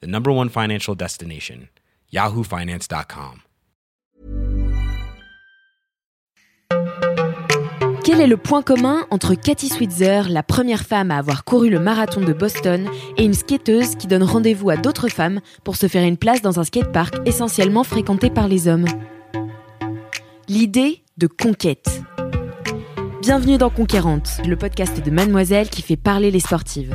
the number one financial destination, yahoofinance.com. Quel est le point commun entre Cathy Switzer, la première femme à avoir couru le marathon de Boston, et une skateuse qui donne rendez-vous à d'autres femmes pour se faire une place dans un skatepark essentiellement fréquenté par les hommes? L'idée de conquête. Bienvenue dans Conquérante, le podcast de Mademoiselle qui fait parler les sportives.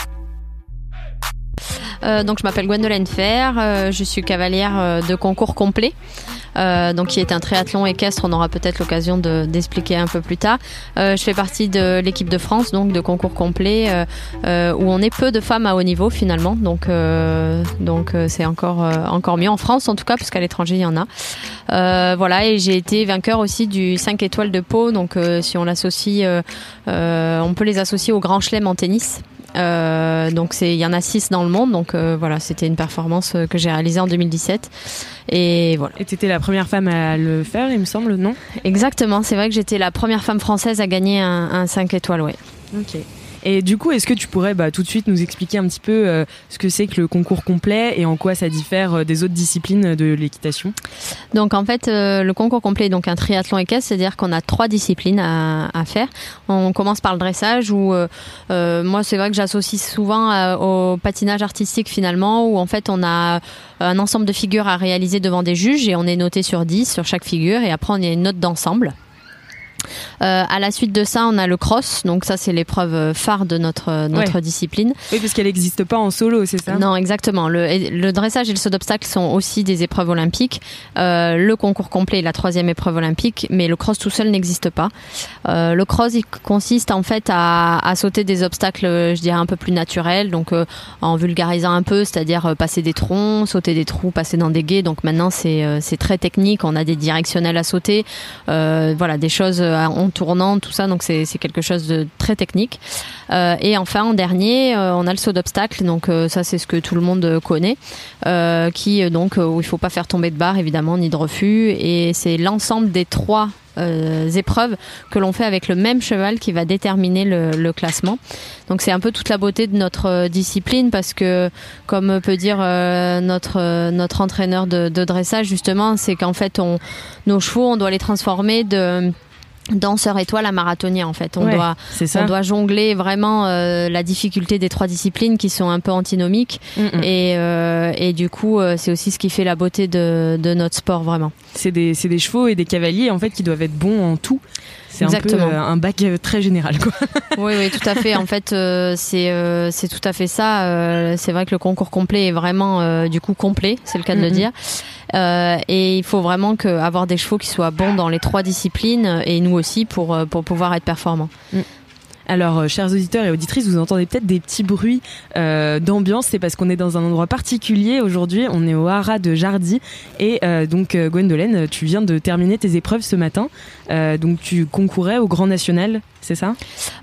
Euh, donc je m'appelle Gwendoline Fer, euh, je suis cavalière euh, de concours complet. Donc qui est un triathlon équestre, on aura peut-être l'occasion de, d'expliquer un peu plus tard. Je fais partie de l'équipe de France, donc de concours complet, où on est peu de femmes à haut niveau finalement, donc donc c'est encore encore mieux en France en tout cas, puisqu'à l'étranger il y en a. voilà, et j'ai été vainqueur aussi du 5 étoiles de Pau, donc si on l'associe, on peut les associer au Grand Chelem en tennis. Euh, donc il y en a six dans le monde. Donc euh, voilà, c'était une performance euh, que j'ai réalisée en 2017. Et voilà. Et tu étais la première femme à le faire, il me semble, non? Exactement. C'est vrai que j'étais la première femme française à gagner un, un 5 étoiles, ouais. Ok. Et du coup, est-ce que tu pourrais bah, tout de suite nous expliquer un petit peu euh, ce que c'est que le concours complet et en quoi ça diffère euh, des autres disciplines de l'équitation? Donc en fait, euh, le concours complet est donc un triathlon équestre, c'est-à-dire qu'on a trois disciplines à, faire. On commence par le dressage où moi c'est vrai que j'associe souvent au patinage artistique finalement où en fait on a un ensemble de figures à réaliser devant des juges et on est noté sur 10 sur chaque figure et après on a une note d'ensemble. Euh, à la suite de ça, on a le cross. Donc ça, c'est l'épreuve phare de notre notre discipline. Oui, parce qu'elle n'existe pas en solo, c'est ça? Non, exactement. Le, le, dressage et le saut d'obstacle sont aussi des épreuves olympiques. Euh, le concours complet est la troisième épreuve olympique, mais le cross tout seul n'existe pas. Euh, le cross, il consiste en fait à, à, sauter des obstacles, je dirais un peu plus naturels. Donc euh, en vulgarisant un peu, c'est-à-dire euh, passer des troncs, sauter des trous, passer dans des guets. Donc maintenant, c'est euh, c'est très technique. On a des directionnels à sauter. voilà, des choses en tournant, tout ça. Donc c'est quelque chose de très technique. Euh, et enfin, en dernier, euh, on a le saut d'obstacle. Donc euh, ça, c'est ce que tout le monde connaît, qui donc où il faut pas faire tomber de barre évidemment ni de refus. Et c'est l'ensemble des trois euh, épreuves que l'on fait avec le même cheval qui va déterminer le, classement. Donc c'est un peu toute la beauté de notre discipline parce que, comme peut dire euh, notre notre entraîneur de, de dressage justement, c'est qu'en fait on nos chevaux on doit les transformer de danseur étoile à marathonien en fait. On doit on doit jongler vraiment euh, la difficulté des trois disciplines qui sont un peu antinomiques mm -mm. et euh, et du coup euh, c'est aussi ce qui fait la beauté de, de notre sport vraiment. C'est des c'est des chevaux et des cavaliers en fait qui doivent être bons en tout. C'est un peu euh, un bac euh, très général quoi. oui oui, tout à fait. En fait euh, c'est c'est tout à fait ça c'est vrai que le concours complet est vraiment du coup complet, c'est le cas de mm le dire. Euh, et il faut vraiment que, avoir des chevaux qui soient bons dans les trois disciplines et nous aussi pour, pour pouvoir être performants. Mm. Alors, euh, chers auditeurs et auditrices, vous entendez peut-être des petits bruits euh, d'ambiance. C'est parce qu'on est dans un endroit particulier aujourd'hui. On est au Haras de Jardy. Et euh, donc, Gwendolen, tu viens de terminer tes épreuves ce matin. Donc, tu concourais au Grand National, c'est ça?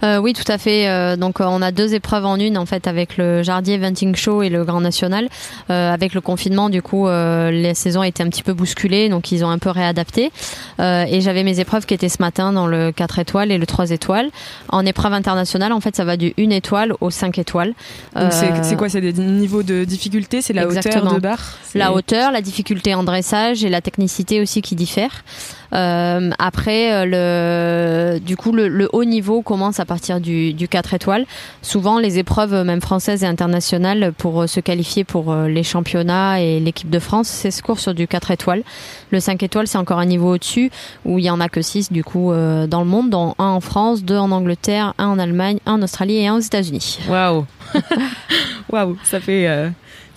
Oui, tout à fait. donc, on a deux épreuves en une, en fait, avec le Jardy Eventing Show et le Grand National. avec le confinement, du coup, les saisons étaient un petit peu bousculées. Donc, ils ont un peu réadapté. et j'avais mes épreuves qui étaient ce matin dans le 4 étoiles et le 3 étoiles. En épreuve international, en fait, ça va du 1 étoile au 5 étoiles. Donc c'est quoi C'est des niveaux de difficulté C'est la Exactement. hauteur de barre? La hauteur, la difficulté en dressage et la technicité aussi qui diffèrent. Euh, après, le, du coup, le, haut niveau commence à partir du, du 4 étoiles. Souvent, les épreuves, même françaises et internationales, pour se qualifier pour les championnats et l'équipe de France, c'est ce cours sur du 4 étoiles. Le 5 étoiles, c'est encore un niveau au-dessus, où il y en a que 6 du coup dans le monde, dont un en France, deux en Angleterre, un en Allemagne, un en Australie et un aux États-Unis. Waouh Waouh, ça fait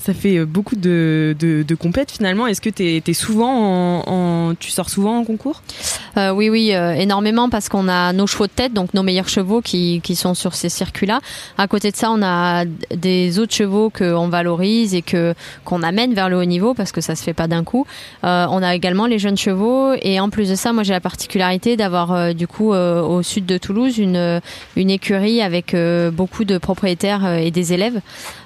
ça fait euh, beaucoup de, de, de compètes finalement. Est-ce que tu es, souvent en, tu sors souvent en concours? Euh, Oui, oui, euh, énormément parce qu'on a nos chevaux de tête, donc nos meilleurs chevaux qui, qui sont sur ces circuits-là. À côté de ça, on a des autres chevaux qu'on valorise et que qu'on amène vers le haut niveau parce que ça se fait pas d'un coup. Euh, on a également les jeunes chevaux et en plus de ça, moi j'ai la particularité d'avoir du coup au sud de Toulouse une une écurie avec beaucoup de propriétaires et des élèves,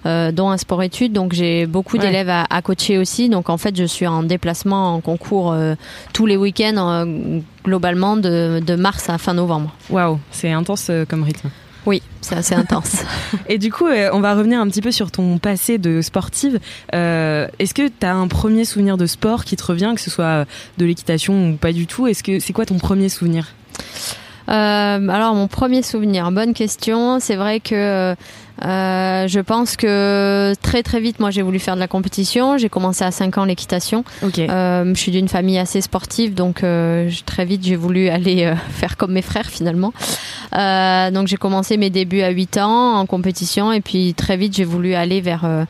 dont un sport études. Donc j'ai beaucoup d'élèves à, coacher aussi. Donc en fait, je suis en déplacement en concours euh, tous les week-ends, euh, globalement de, mars à fin novembre. Waouh, c'est intense euh, comme rythme. Oui, c'est assez intense. Et du coup, on va revenir un petit peu sur ton passé de sportive. Est-ce que tu as un premier souvenir de sport qui te revient, que ce soit de l'équitation ou pas du tout? Est-ce que c'est quoi ton premier souvenir? Alors mon premier souvenir, bonne question. C'est vrai que euh, je pense que très très vite, moi j'ai voulu faire de la compétition. J'ai commencé à 5 ans l'équitation. Euh, je suis d'une famille assez sportive, donc euh, très vite j'ai voulu aller faire comme mes frères finalement. Donc j'ai commencé mes débuts à 8 ans en compétition et puis très vite j'ai voulu aller vers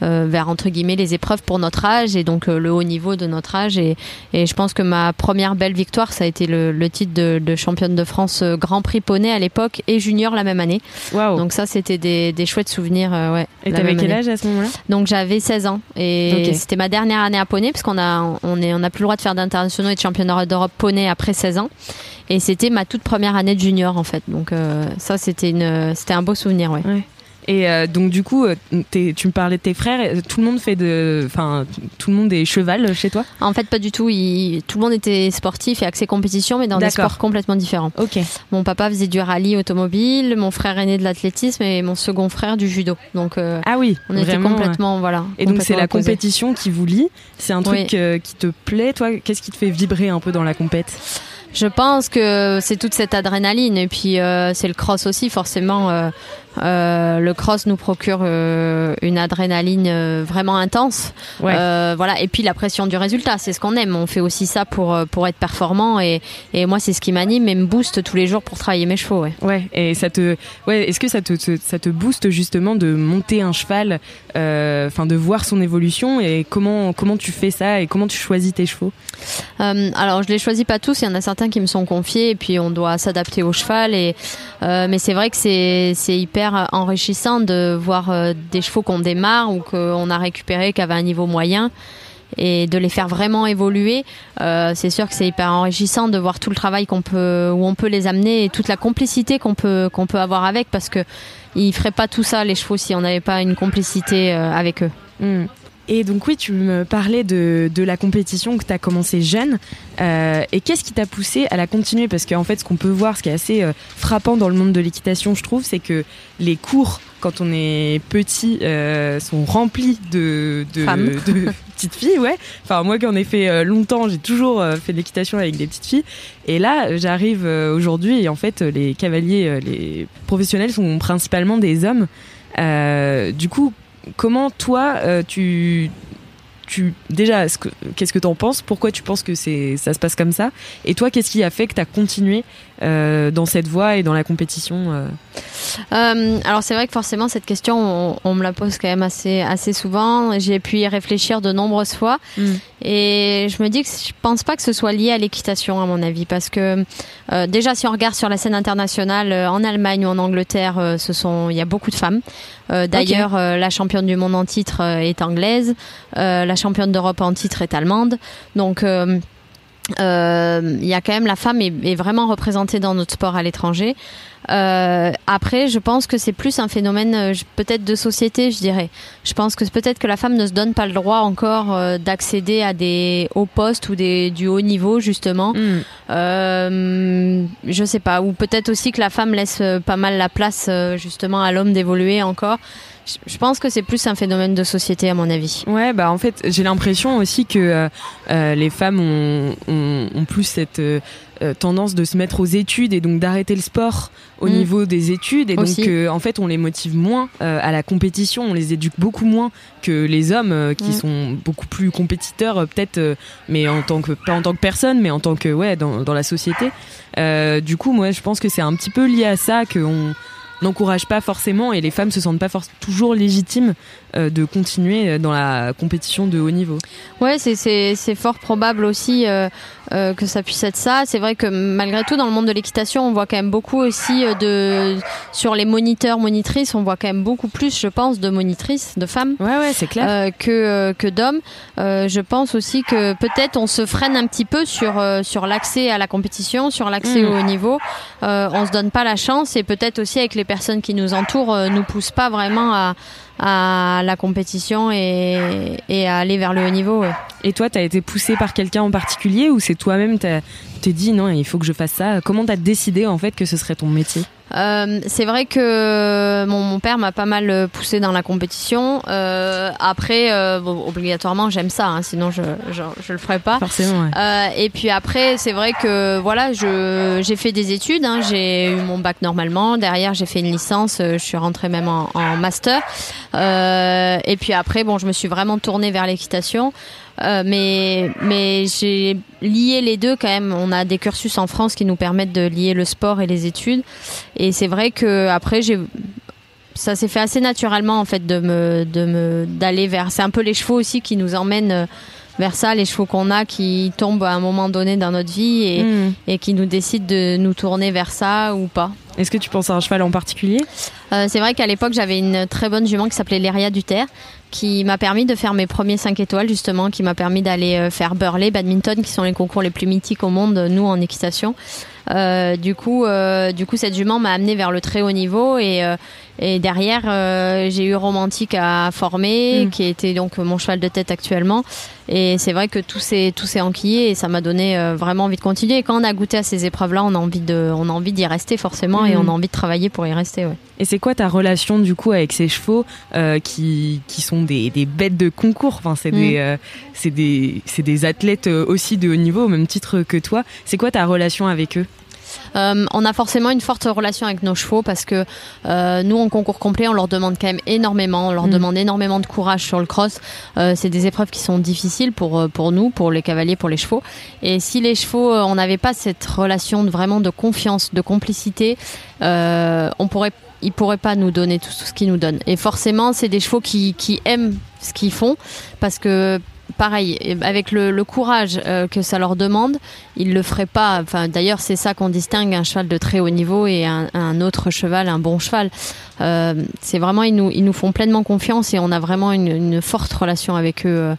vers entre guillemets les épreuves pour notre âge et donc le haut niveau de notre âge. Et, et, je pense que ma première belle victoire, ça a été le, le titre de, de, championne de France Grand Prix Poney à l'époque et junior la même année. Donc ça c'était des des, chouettes souvenirs. Euh, ouais, et t'avais quel âge à ce moment-là? Donc j'avais 16 ans et c'était ma dernière année à poney parce qu'on a on est on a plus le droit de faire d'internationaux et de championnats d'Europe poney après 16 ans et c'était ma toute première année de junior en fait. Donc euh, ça c'était une c'était un beau souvenir ouais. ouais. Et euh, donc du coup, euh, tu me parlais de tes frères. Euh, tout le monde fait de, enfin, tout le monde est cheval chez toi? En fait, pas du tout. tout le monde était sportif et axé compétition, mais dans des sports complètement différents. Ok. Mon papa faisait du rallye automobile, mon frère aîné de l'athlétisme et mon second frère du judo. Donc ah oui, on était complètement voilà. Et donc c'est la compétition qui vous lie? C'est un truc qui te plaît, toi? Qu'est-ce qui te fait vibrer un peu dans la compète? Je pense que c'est toute cette adrénaline et puis c'est le cross aussi forcément euh, le cross nous procure euh, une adrénaline euh, vraiment intense. voilà. Et puis la pression du résultat, c'est ce qu'on aime. On fait aussi ça pour, pour être performant et, et moi, c'est ce qui m'anime et me booste tous les jours pour travailler mes chevaux. Ouais. ouais et ça te, ouais, est-ce que ça te, ça te booste justement de monter un cheval, enfin de voir son évolution et comment, comment tu fais ça et comment tu choisis tes chevaux? Alors, je les choisis pas tous. Il y en a certains qui me sont confiés et puis on doit s'adapter au cheval. Et, mais c'est vrai que c'est hyper enrichissant de voir euh, des chevaux qu'on démarre ou qu'on a récupéré qui avaient un niveau moyen et de les faire vraiment évoluer. Euh, c'est sûr que c'est hyper enrichissant de voir tout le travail qu'on peut, où on peut les amener et toute la complicité qu'on peut, qu'on peut avoir avec parce que ils feraient pas tout ça les chevaux si on n'avait pas une complicité euh, avec eux. Hmm. Et donc oui, tu me parlais de, de la compétition que tu as commencé jeune. Euh, et qu'est-ce qui t'a poussé à la continuer? Parce qu'en fait, ce qu'on peut voir, ce qui est assez euh, frappant dans le monde de l'équitation, je trouve, c'est que les cours, quand on est petit, euh, sont remplis de, de, de petites filles. Ouais. Enfin, moi qui en ai fait longtemps, j'ai toujours fait de l'équitation avec des petites filles. Et là, j'arrive aujourd'hui et en fait, les cavaliers, les professionnels sont principalement des hommes. du coup, comment toi, euh, tu, tu déjà, qu'est-ce que tu en penses? Pourquoi tu penses que c'est ça se passe comme ça? Et toi, qu'est-ce qui a fait que continué dans cette voie et dans la compétition euh euh, Alors c'est vrai que forcément cette question on, me la pose quand même assez assez souvent. J'ai pu y réfléchir de nombreuses fois mm. et je me dis que je pense pas que ce soit lié à l'équitation à mon avis parce que déjà si on regarde sur la scène internationale en Allemagne ou en Angleterre, ce sont il y a beaucoup de femmes. D'ailleurs la championne du monde en titre est anglaise, la championne d'Europe en titre est allemande. Donc euh, il y a quand même la femme est, vraiment représentée dans notre sport à l'étranger. Euh, après, je pense que c'est plus un phénomène euh, peut-être de société, je dirais. Je pense que peut-être que la femme ne se donne pas le droit encore euh, d'accéder à des hauts postes ou des, du haut niveau justement. Mm. Euh, je sais pas. Ou peut-être aussi que la femme laisse pas mal la place justement à l'homme d'évoluer encore je pense que c'est plus un phénomène de société à mon avis. Ouais, bah en fait, j'ai l'impression aussi que euh, euh, les femmes ont, ont, ont plus cette euh, tendance de se mettre aux études et donc d'arrêter le sport au Mm. niveau des études et Aussi. donc euh, en fait on les motive moins à la compétition, on les éduque beaucoup moins que les hommes qui Mm. sont beaucoup plus compétiteurs peut-être mais en tant que pas en tant que personne mais en tant que ouais dans, dans la société. Du coup moi je pense que c'est un petit peu lié à ça qu'on n'encourage pas forcément et les femmes se sentent pas toujours légitimes de continuer dans la compétition de haut niveau. Ouais, c'est c'est c'est fort probable aussi euh, euh, que ça puisse être ça. C'est vrai que malgré tout, dans le monde de l'équitation, on voit quand même beaucoup aussi euh, de sur les moniteurs, monitrices, on voit quand même beaucoup plus, je pense, de monitrices, de femmes. Ouais ouais c'est clair. euh, que euh, que d'hommes. Euh, je pense aussi que peut-être on se freine un petit peu sur euh, sur l'accès à la compétition, sur l'accès Mm. au haut niveau. Euh, on se donne pas la chance et peut-être aussi avec les personnes qui nous entourent euh, nous poussent pas vraiment à à la compétition et, à aller vers le haut niveau. ouais. Et toi, t'as été poussé par quelqu'un en particulier ou c'est toi-même t'es dit non, il faut que je fasse ça? Comment t'as décidé en fait que ce serait ton métier? Euh, c'est vrai que mon, mon père m'a pas mal euh, poussé dans la compétition. Euh, après, euh, bon, obligatoirement, j'aime ça, hein, sinon je, je je le ferais pas. Forcément, ouais. Euh, et puis après, c'est vrai que voilà, je j'ai fait des études. hein, j'ai eu mon bac normalement. Derrière, j'ai fait une licence. euh, je suis rentrée même en, en master. Euh, et puis après, bon, je me suis vraiment tournée vers l'équitation. Euh, mais mais j'ai lié les deux quand même. On a des cursus en France qui nous permettent de lier le sport et les études. Et c'est vrai que après j'ai ça s'est fait assez naturellement en fait de me de me d'aller vers. C'est un peu les chevaux aussi qui nous emmènent euh, vers ça, les chevaux qu'on a qui tombent à un moment donné dans notre vie et, Hmm. et qui nous décident de nous tourner vers ça ou pas. Est-ce que tu penses à un cheval en particulier? Euh, c'est vrai qu'à l'époque, j'avais une très bonne jument qui s'appelait Léria Duterre, qui m'a permis de faire mes premiers 5 étoiles, justement, qui m'a permis d'aller euh, faire Burley, badminton, qui sont les concours les plus mythiques au monde, nous, en équitation. Euh, du coup, euh, du coup, cette jument m'a amené vers le très haut niveau et, euh, et derrière, euh, j'ai eu Romantique à former, Mm. qui était donc mon cheval de tête actuellement. Et c'est vrai que tout s'est tout s'est enquillé et ça m'a donné vraiment envie de continuer. Et quand on a goûté à ces épreuves-là, on a envie de, on a envie d'y rester forcément et Mm. on a envie de travailler pour y rester. Ouais. Et c'est quoi ta relation du coup avec ces chevaux qui, qui sont des, des bêtes de concours? Enfin, c'est des, c'est des, c'est des athlètes aussi de haut niveau au même titre que toi. C'est quoi ta relation avec eux? Euh, on a forcément une forte relation avec nos chevaux parce que euh, nous, en concours complet, on leur demande quand même énormément. On leur Mm. demande énormément de courage sur le cross. Euh, c'est des épreuves qui sont difficiles pour pour nous, pour les cavaliers, pour les chevaux. Et si les chevaux, on n'avait pas cette relation de, vraiment de confiance, de complicité, on pourrait ils pourraient pas nous donner tout, tout ce qu'ils nous donnent. Et forcément, c'est des chevaux qui, qui aiment ce qu'ils font parce que pareil, avec le, le courage euh, que ça leur demande, ils le feraient pas. Enfin, d'ailleurs, c'est ça qu'on distingue un cheval de très haut niveau et un, un autre cheval, un bon cheval. Euh, c'est vraiment ils nous ils nous font pleinement confiance et on a vraiment une, une forte relation avec eux.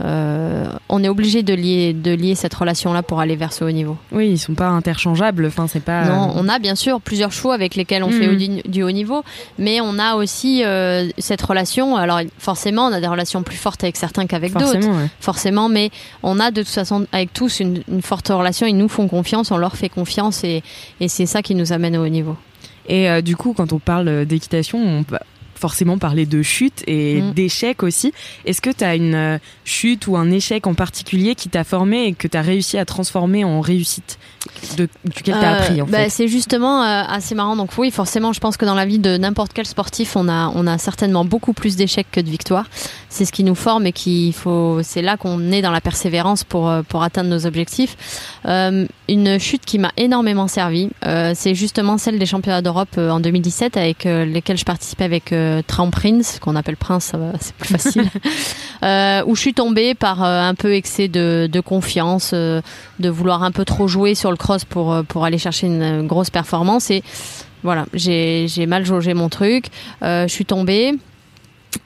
Euh, on est obligé de lier de lier cette relation là pour aller vers ce haut niveau. Oui, ils sont pas interchangeables. Enfin, c'est pas. Non, on a bien sûr plusieurs chevaux avec lesquels on Mhm. fait du, du haut niveau, mais on a aussi euh, cette relation. Alors forcément, on a des relations plus fortes avec certains qu'avec d'autres forcément. ouais. forcément, mais on a de toute façon avec tous une, une forte relation. Ils nous font confiance, on leur fait confiance et, et c'est ça qui nous amène au haut niveau. Et euh, du coup, quand on parle d'équitation, on forcément parler de chute et Mm. d'échec aussi. Est-ce que tu as une euh, chute ou un échec en particulier qui t'a formé et que tu as réussi à transformer en réussite de, duquel tu as Euh, appris en bah, fait C'est justement euh, assez marrant. Donc oui, forcément, je pense que dans la vie de n'importe quel sportif, on a, on a certainement beaucoup plus d'échecs que de victoires. C'est ce qui nous forme et qu'il faut. C'est là qu'on est dans la persévérance pour pour atteindre nos objectifs. Euh, une chute qui m'a énormément servi, euh, c'est justement celle des championnats d'Europe en 2017 avec euh, lesquels je participais avec euh, Traum Prince, qu'on appelle Prince, c'est plus facile. euh, où je suis tombée par euh, un peu excès de, de confiance, euh, de vouloir un peu trop jouer sur le cross pour, pour aller chercher une euh, grosse performance. Et voilà, j'ai mal jaugé mon truc. Je suis tombée.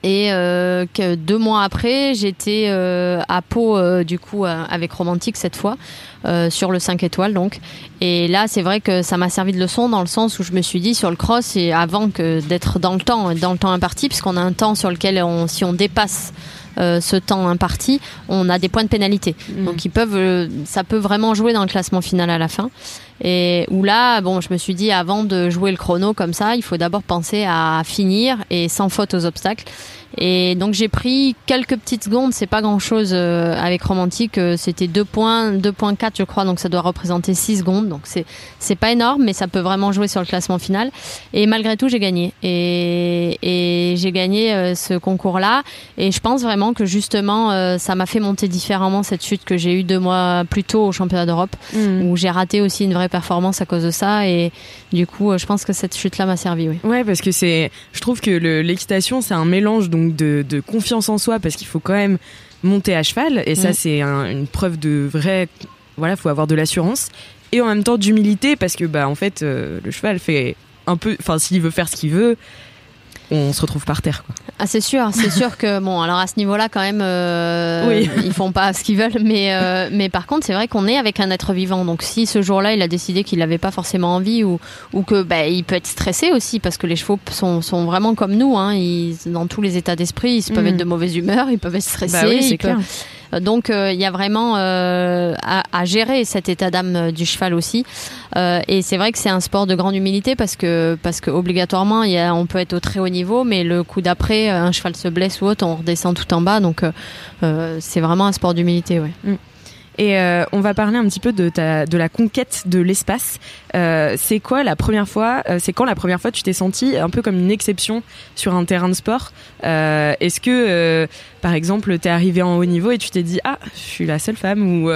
Et euh, que deux mois après, j'étais euh, à Pau, euh, du coup, euh, avec Romantique cette fois, euh, sur le 5 étoiles donc. Et là, c'est vrai que ça m'a servi de leçon dans le sens où je me suis dit sur le cross, et avant que d'être dans le temps, dans le temps imparti, puisqu'on a un temps sur lequel, on, si on dépasse ce temps imparti, on a des points de pénalité. Mmh. Donc ils peuvent, ça peut vraiment jouer dans le classement final à la fin. Et où là, bon, je me suis dit avant de jouer le chrono comme ça, il faut d'abord penser à finir et sans faute aux obstacles. Et donc j'ai pris quelques petites secondes, c'est pas grand chose euh, avec Romantique, euh, c'était 2 points, 2.4 je crois, donc ça doit représenter 6 secondes, donc c'est c'est pas énorme, mais ça peut vraiment jouer sur le classement final. Et malgré tout, j'ai gagné. Et, et j'ai gagné euh, ce concours-là. Et je pense vraiment que justement, ça m'a fait monter différemment cette chute que j'ai eue deux mois plus tôt au championnat d'Europe, mmh. où j'ai raté aussi une vraie performance à cause de ça. Et du coup, je pense que cette chute-là m'a servi. Oui. Ouais, parce que c'est, je trouve que l'équitation, c'est un mélange donc de, confiance en soi parce qu'il faut quand même monter à cheval et ça mm. c'est une preuve de vrai voilà faut avoir de l'assurance et en même temps d'humilité parce que bah en fait euh, le cheval fait un peu enfin s'il veut faire ce qu'il veut on se retrouve par terre. Quoi. Ah, c'est sûr, c'est sûr que bon, alors à ce niveau-là, quand même, euh, oui. ils font pas ce qu'ils veulent, mais euh, mais par contre, c'est vrai qu'on est avec un être vivant. Donc, si ce jour-là, il a décidé qu'il n'avait pas forcément envie ou ou que bah, il peut être stressé aussi parce que les chevaux sont, sont vraiment comme nous, hein, ils, dans tous les états d'esprit, ils peuvent mm. être de mauvaise humeur, ils peuvent être stressés, bah oui, clair. Donc euh, il y a vraiment euh, à, gérer cet état d'âme euh, du cheval aussi. et c'est vrai que c'est un sport de grande humilité parce que parce que obligatoirement il y a, on peut être au très haut niveau, mais le coup d'après un cheval se blesse ou autre, on redescend tout en bas. Donc c'est vraiment un sport d'humilité. Ouais. Mm. Et euh, on va parler un petit peu de, la conquête de l'espace. Euh, c'est quoi la première fois, euh, c'est quand la première fois tu t'es senti un peu comme une exception sur un terrain de sport? Est-ce que, par exemple, t'es arrivé en haut niveau et tu t'es dit ah, je suis la seule femme ou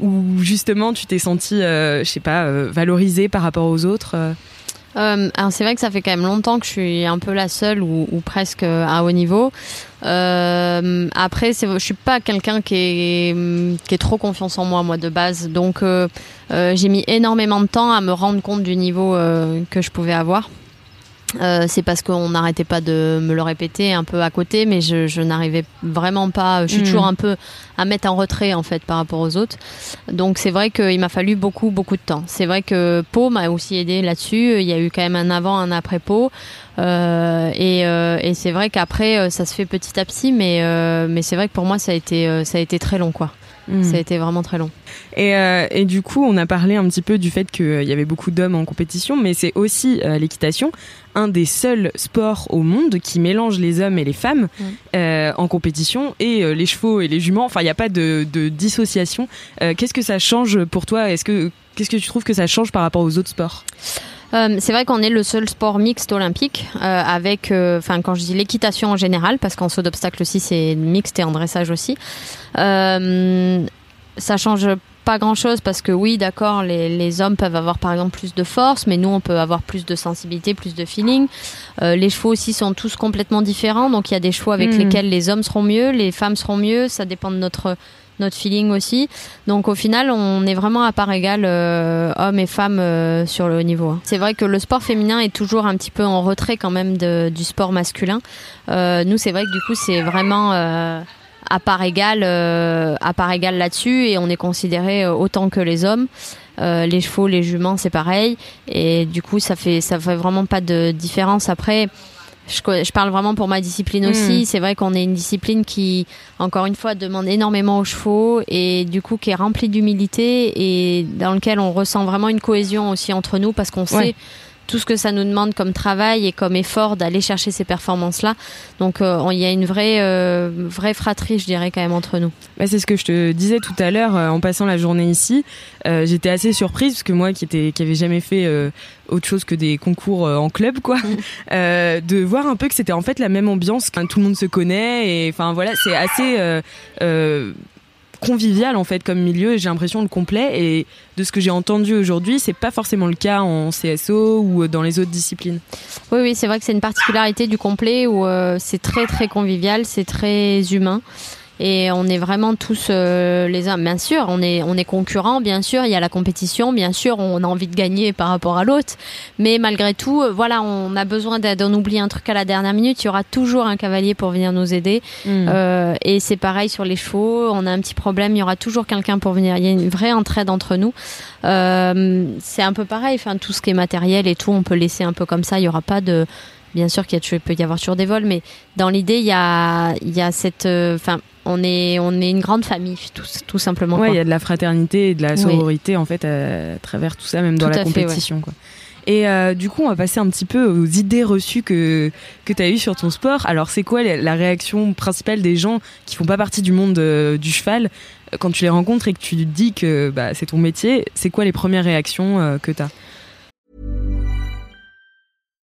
ou justement tu t'es senti, je sais pas, valorisée par rapport aux autres euh, c'est vrai que ça fait quand même longtemps que je suis un peu la seule ou, presque à haut niveau. Euh, après, je suis pas quelqu'un qui est, trop confiance en moi, moi de base. Donc euh, euh j'ai mis énormément de temps à me rendre compte du niveau euh, que je pouvais avoir. Euh, c'est parce qu'on n'arrêtait pas de me le répéter un peu à côté, mais je, je n'arrivais vraiment pas. Je suis mm. toujours un peu à mettre en retrait en fait par rapport aux autres. Donc c'est vrai qu'il m'a fallu beaucoup beaucoup de temps. C'est vrai que Pau m'a aussi aidé là-dessus. Il y a eu quand même un avant, un après Pau, euh, et, euh, et c'est vrai qu'après euh, ça se fait petit à petit, mais euh, mais c'est vrai que pour moi ça a été ça a été très long quoi. Mm. Ça a été vraiment très long. Et, euh, et, du coup, on a parlé un petit peu du fait qu'il y avait beaucoup d'hommes en compétition, mais c'est aussi euh, l'équitation, un des seuls sports au monde qui mélange les hommes et les femmes euh, en compétition, et les chevaux et les juments. Enfin, il n'y a pas de, de dissociation. Qu'est-ce que ça change pour toi? Est-ce que qu'est-ce que tu trouves que ça change par rapport aux autres sports? C'est vrai qu'on est le seul sport mixte olympique avec, enfin quand je dis l'équitation en général, parce qu'en saut d'obstacle aussi c'est mixte et en dressage aussi. Euh, ça change pas grand chose parce que oui, d'accord, les, les, hommes peuvent avoir par exemple plus de force, mais nous on peut avoir plus de sensibilité, plus de feeling. Euh, les chevaux aussi sont tous complètement différents, donc il y a des chevaux avec hmm. lesquels les hommes seront mieux, les femmes seront mieux, ça dépend de notre notre feeling aussi. Donc au final, on est vraiment à part égale euh, hommes et femmes euh, sur le haut niveau. Hein. C'est vrai que le sport féminin est toujours un petit peu en retrait quand même du sport masculin. Euh, nous, c'est vrai que du coup, c'est vraiment à part égale, à part égale là-dessus, et on est considéré autant que les hommes. Les chevaux, les juments, c'est pareil, et du coup, ça fait, ça fait vraiment pas de différence. Après, je, je parle vraiment pour ma discipline hmm. aussi. C'est vrai qu'on est une discipline qui, encore une fois, demande énormément aux chevaux et du coup qui est remplie d'humilité et dans lequel on ressent vraiment une cohésion aussi entre nous parce qu'on sait tout ce que ça nous demande comme travail et comme effort d'aller chercher ces performances-là. Donc euh, il y a une vraie, euh, vraie fratrie, je dirais, quand même entre nous. Bah, c'est ce que je te disais tout à l'heure euh, en passant la journée ici. J'étais assez surprise parce que moi qui était qui avait jamais fait autre chose que des concours en club, quoi, mm. de voir un peu que c'était en fait la même ambiance, quand tout le monde se connaît et enfin voilà, c'est assez convivial en fait comme milieu et j'ai l'impression le complet et de ce que j'ai entendu aujourd'hui c'est pas forcément le cas en CSO ou dans les autres disciplines. Oui oui c'est vrai que c'est une particularité du complet où euh, c'est très très convivial c'est très humain et on est vraiment tous euh, les uns. Bien sûr, on est on est concurrents, bien sûr, il y a la compétition, bien sûr, on a envie de gagner par rapport à l'autre, mais malgré tout, euh, voilà, on a besoin d'aide. On oublie un truc à la dernière minute, il y aura toujours un cavalier pour venir nous aider. Mm. Euh, et c'est pareil sur les chevaux, on a un petit problème, il y aura toujours quelqu'un pour venir. Il y a une vraie entraide entre nous. Euh, c'est un peu pareil, enfin tout ce qui est matériel et tout, on peut laisser un peu comme ça. Il y aura pas de bien sûr qu'il peut y avoir toujours des vols, mais dans l'idée, il y a, il y a cette, enfin, on est, on est une grande famille, tout, tout simplement. Ouais, il y a de la fraternité et de la sororité en fait à, travers tout ça, même dans la compétition. Quoi. Et euh, du coup, on va passer un petit peu aux idées reçues que, que tu as eues sur ton sport. Alors, c'est quoi la réaction principale des gens qui font pas partie du monde euh, du cheval quand tu les rencontres et que tu dis que bah, c'est ton métier C'est quoi les premières réactions euh, que tu as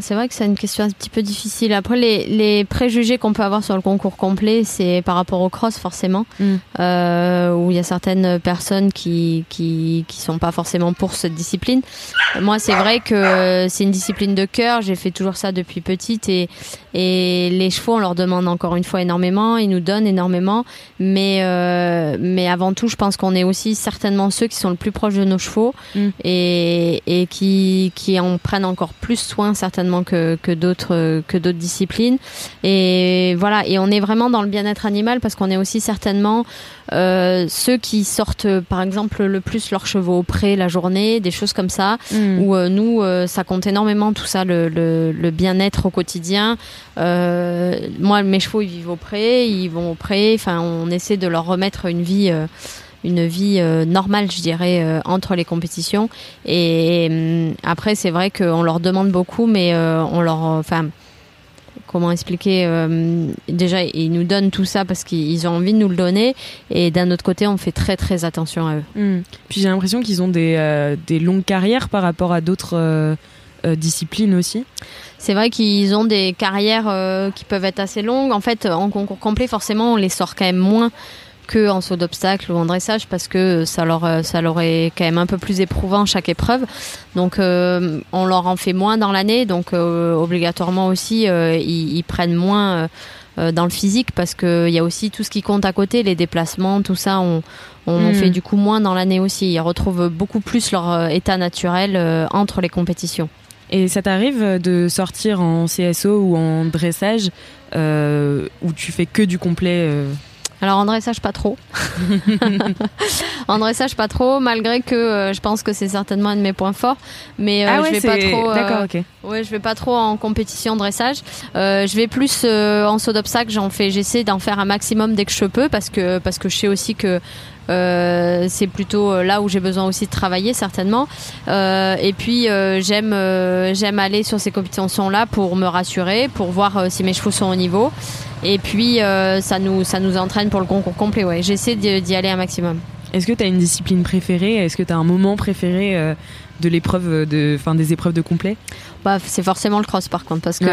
c'est vrai que c'est une question un petit peu difficile. Après, les, les préjugés qu'on peut avoir sur le concours complet, c'est par rapport au cross, forcément, mm. euh, où il y a certaines personnes qui, qui, qui sont pas forcément pour cette discipline. Moi, c'est vrai que c'est une discipline de cœur. J'ai fait toujours ça depuis petite et, et les chevaux, on leur demande encore une fois énormément. Ils nous donnent énormément. Mais, euh, mais avant tout, je pense qu'on est aussi certainement ceux qui sont le plus proches de nos chevaux mm. et, et qui, qui en prennent encore plus soin, certainement que, que d'autres que d'autres disciplines. Et voilà, et on est vraiment dans le bien-être animal parce qu'on est aussi certainement euh, ceux qui sortent par exemple le plus leurs chevaux au pré la journée, des choses comme ça, mm. où euh, nous euh, ça compte énormément tout ça, le, le, le bien-être au quotidien. moi mes chevaux ils vivent au pré, ils vont au pré, enfin on essaie de leur remettre une vie une vie euh, normale, je dirais, euh, entre les compétitions. Et, hum, après, c'est vrai qu'on leur demande beaucoup, mais euh, on leur, enfin, comment expliquer Déjà, ils nous donnent tout ça parce qu'ils ont envie de nous le donner, et d'un autre côté, on fait très très attention à eux. Hum. Puis j'ai l'impression qu'ils ont des, des longues carrières par rapport à d'autres. disciplines aussi C'est vrai qu'ils ont des carrières qui peuvent être assez longues. En fait, en concours complet, forcément, on les sort quand même moins que en saut d'obstacle ou en dressage parce que ça leur euh, ça leur est quand même un peu plus éprouvant chaque épreuve. Donc euh, on leur en fait moins dans l'année, donc euh, obligatoirement aussi ils, prennent moins dans le physique parce qu'il y a aussi tout ce qui compte à côté, les déplacements, tout ça, on, on hmm. fait du coup moins dans l'année aussi. Ils retrouvent beaucoup plus leur état naturel entre les compétitions. Et ça t'arrive de sortir en CSO ou en dressage où tu fais que du complet alors en dressage pas trop. en dressage pas trop, malgré que euh, je pense que c'est certainement un de mes points forts. Mais euh, ah je vais pas trop. Euh, D'accord, ok. Ouais, je vais pas trop en compétition dressage. je vais plus en saut d'obstacle. J'en fais, j'essaie d'en faire un maximum dès que je peux parce que parce que je sais aussi que c'est plutôt là où j'ai besoin aussi de travailler certainement. et puis j'aime j'aime aller sur ces compétitions là pour me rassurer, pour voir si mes chevaux sont au niveau. Et puis, euh, ça, nous, ça nous entraîne pour le concours complet. Ouais. J'essaie d'y aller un maximum. Est-ce que tu as une discipline préférée? Est-ce que tu as un moment préféré euh, de l'épreuve de fin des épreuves de complet bah, c'est forcément le cross par contre parce que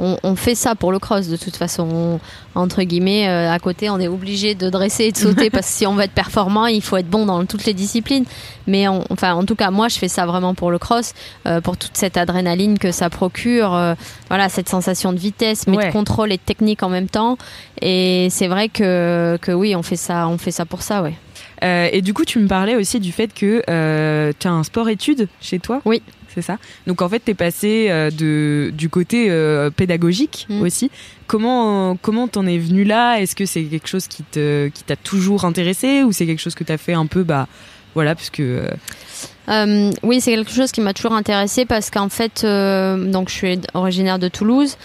on, fait ça pour le cross de toute façon. Entre guillemets euh, à côté on est obligé de dresser et de sauter parce que si on veut être performant il faut être bon dans toutes les disciplines. Mais enfin en tout cas moi je fais ça vraiment pour le cross euh, pour toute cette adrénaline que ça procure euh, voilà cette sensation de vitesse mais de contrôle et de technique en même temps. Et c'est vrai que, que oui on fait ça on fait ça pour ça ouais et du coup, tu me parlais aussi du fait que tu as un sport-études chez toi? Oui c'est ça? Donc en fait, tu es passé euh, de, du côté euh, pédagogique mm. aussi. Comment comment t'en es venu là? Est-ce que c'est quelque chose qui te qui t'a toujours intéressé ou c'est quelque chose que tu as fait un peu bah voilà puisque euh, oui, c'est quelque chose qui m'a toujours intéressé parce qu'en fait, donc je suis originaire de Toulouse.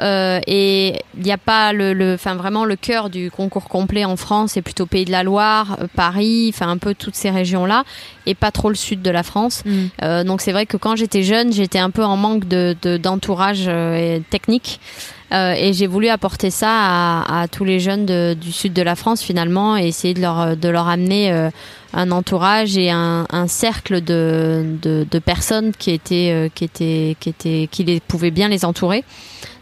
Euh, et il n'y a pas le, enfin vraiment le cœur du concours complet en France, c'est plutôt Pays de la Loire, euh, Paris, enfin un peu toutes ces régions-là, et pas trop le sud de la France. Mm. Euh, donc c'est vrai que quand j'étais jeune, j'étais un peu en manque de d'entourage technique. Et j'ai voulu apporter ça à, tous les jeunes du sud de la France finalement et essayer de leur, amener un entourage et un, cercle de, personnes qui étaient, qui étaient, qui étaient, qui pouvaient bien les entourer.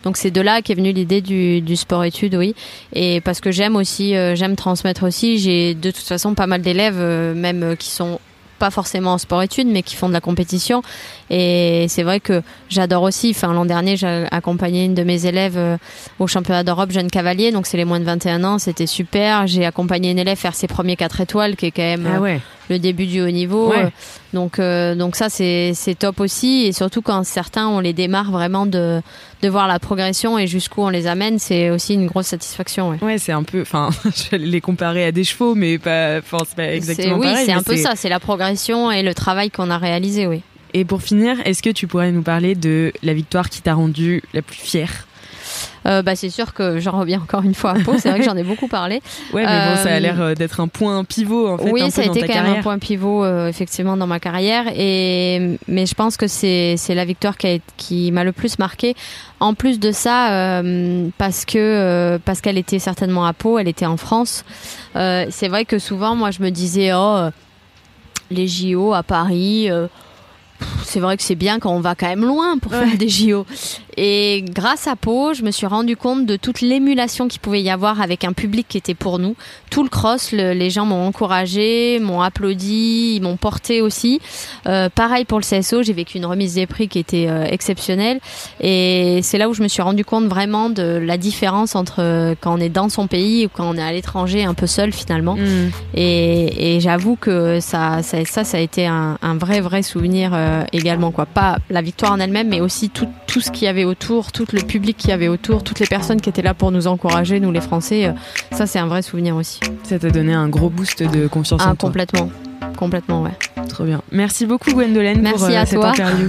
Donc c'est de là qu'est venue l'idée du, du sport-études, oui. Et parce que j'aime aussi, euh, j'aime transmettre aussi. J'ai de toute façon pas mal d'élèves, euh, même euh, qui sont pas forcément en sport-études, mais qui font de la compétition. Et c'est vrai que j'adore aussi. Enfin, l'an dernier, j'ai accompagné une de mes élèves euh, au championnat d'Europe jeune cavalier, donc c'est les moins de 21 ans, c'était super. J'ai accompagné une élève faire ses premiers 4 étoiles, qui est quand même Ah ouais. Le début du haut niveau. Ouais. Euh, Donc, euh, donc ça, c'est c'est top aussi. Et surtout quand certains, on les démarre vraiment de, de voir la progression et jusqu'où on les amène, c'est aussi une grosse satisfaction. ouais. Ouais, c'est un peu. Enfin, je vais les comparer à des chevaux, mais pas. C'est pas C'est- exactement oui, pareil. c'est mais un peu ça, c'est la progression et le travail qu'on a réalisé, oui. Et pour finir, est-ce que tu pourrais nous parler de la victoire qui t'a rendue la plus fière? Euh, bah, c'est sûr que j'en reviens encore une fois à Pau, c'est vrai que j'en ai beaucoup parlé. Ouais, mais bon, ça a Euh, l'air euh, d'être un point pivot en fait. un oui, peu ça a été quand même un point pivot effectivement dans ma carrière. Et mais je pense que c'est la victoire qui, a- qui m'a le plus marqué. En plus de ça, parce que parce qu'elle était certainement à Pau, elle était en France. C'est vrai que souvent, moi, je me disais oh les JO à Paris. C'est vrai que c'est bien quand on va quand même loin pour Ouais. faire des JO. Et grâce à Pau, je me suis rendu compte de toute l'émulation qu'il pouvait y avoir avec un public qui était pour nous. Tout le cross, le- les gens m'ont encouragé, m'ont applaudi, ils m'ont porté aussi. Euh, pareil pour le CSO, j'ai vécu une remise des prix qui était euh, exceptionnelle. Et c'est là où je me suis rendu compte vraiment de la différence entre euh, quand on est dans son pays ou quand on est à l'étranger un peu seul finalement. Mm. Et, et j'avoue que ça, ça, ça, ça a été un, un vrai, vrai souvenir euh, également. Quoi. Pas la victoire en elle-même, mais aussi tout, tout ce qu'il y avait autour, tout le public qu'il y avait autour, toutes les personnes qui étaient là pour nous encourager, nous les Français. euh, ça, c'est un vrai souvenir aussi. Ça t'a donné un gros boost de confiance Ah, en toi. complètement. Complètement, ouais. Trop bien. Merci beaucoup Gwendolen pour Merci euh, à cette toi. interview.